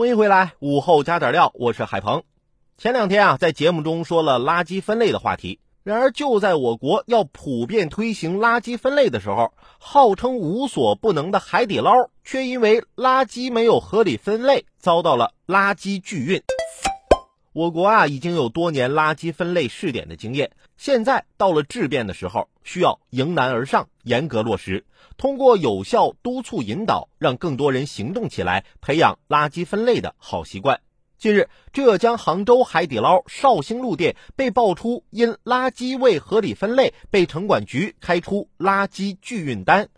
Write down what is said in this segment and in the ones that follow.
欢迎回来，午后加点料，我是海鹏。前两天啊，在节目中说了垃圾分类的话题。然而，就在我国要普遍推行垃圾分类的时候，号称无所不能的海底捞却因为垃圾没有合理分类，遭到了垃圾拒运。我国啊，已经有多年垃圾分类试点的经验，现在到了质变的时候，需要迎难而上，严格落实，通过有效督促引导，让更多人行动起来，培养垃圾分类的好习惯。近日，浙江杭州海底捞绍兴路店被爆出因垃圾未合理分类，被城管局开出垃圾拒运单。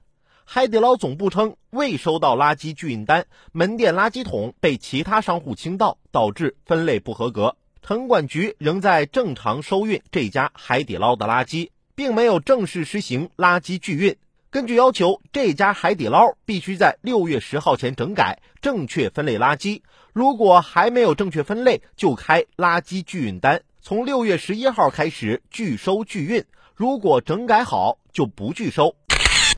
海底捞总部称未收到垃圾拒运单，门店垃圾桶被其他商户倾倒，导致分类不合格。城管局仍在正常收运这家海底捞的垃圾，并没有正式实行垃圾拒运。根据要求，这家海底捞必须在六月十号前整改，正确分类垃圾。如果还没有正确分类，就开垃圾拒运单，从六月十一号开始拒收拒运。如果整改好，就不拒收。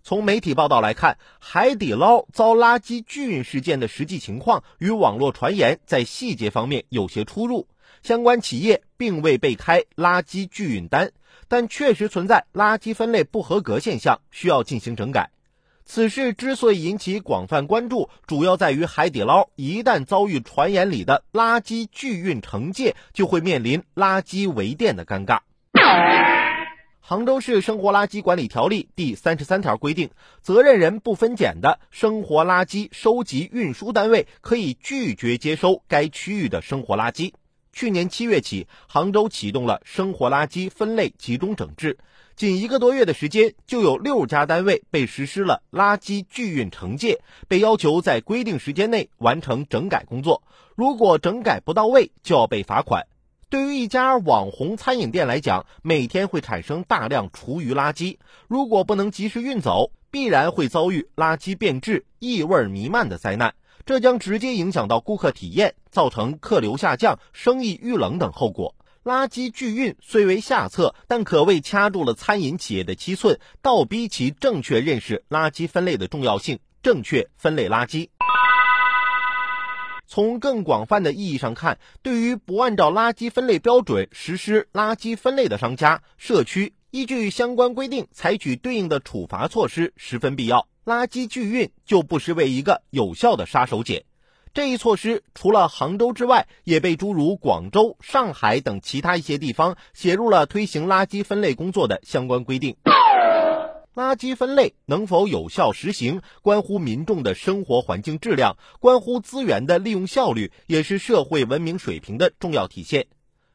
从媒体报道来看，海底捞遭垃圾拒运事件的实际情况与网络传言在细节方面有些出入。相关企业并未被开垃圾拒运单，但确实存在垃圾分类不合格现象，需要进行整改。此事之所以引起广泛关注，主要在于海底捞一旦遭遇传言里的垃圾拒运惩戒，就会面临垃圾围店的尴尬。杭州市生活垃圾管理条例第三十三条规定，责任人不分拣的生活垃圾收集运输单位可以拒绝接收该区域的生活垃圾。去年七月起，杭州启动了生活垃圾分类集中整治，仅一个多月的时间，就有六家单位被实施了垃圾拒运惩戒，被要求在规定时间内完成整改工作。如果整改不到位，就要被罚款。对于一家网红餐饮店来讲，每天会产生大量厨余垃圾，如果不能及时运走，必然会遭遇垃圾变质、异味弥漫的灾难。这将直接影响到顾客体验，造成客流下降、生意遇冷等后果。垃圾拒运虽为下策，但可谓掐住了餐饮企业的七寸，倒逼其正确认识垃圾分类的重要性，正确分类垃圾。从更广泛的意义上看，对于不按照垃圾分类标准实施垃圾分类的商家、社区，依据相关规定采取对应的处罚措施十分必要。垃圾拒运就不失为一个有效的杀手锏。这一措施除了杭州之外，也被诸如广州、上海等其他一些地方写入了推行垃圾分类工作的相关规定。垃圾分类能否有效实行，关乎民众的生活环境质量，关乎资源的利用效率，也是社会文明水平的重要体现。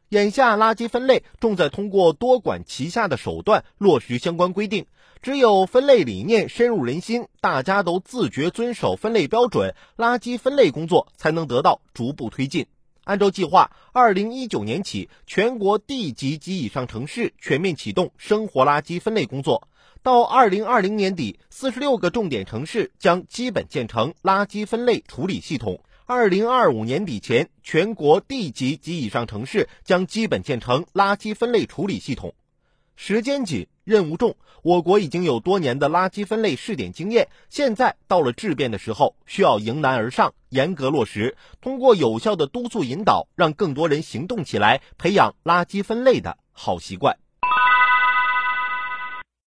眼下，垃圾分类重在通过多管齐下的手段落实相关规定。只有分类理念深入人心，大家都自觉遵守分类标准，垃圾分类工作才能得到逐步推进。按照计划，二零一九年起，全国地级及以上城市全面启动生活垃圾分类工作。到二零二零年底，四十六个重点城市将基本建成垃圾分类处理系统。二零二五年底前，全国地级及以上城市将基本建成垃圾分类处理系统。时间紧，任务重，我国已经有多年的垃圾分类试点经验，现在到了质变的时候，需要迎难而上，严格落实，通过有效的督促引导，让更多人行动起来，培养垃圾分类的好习惯。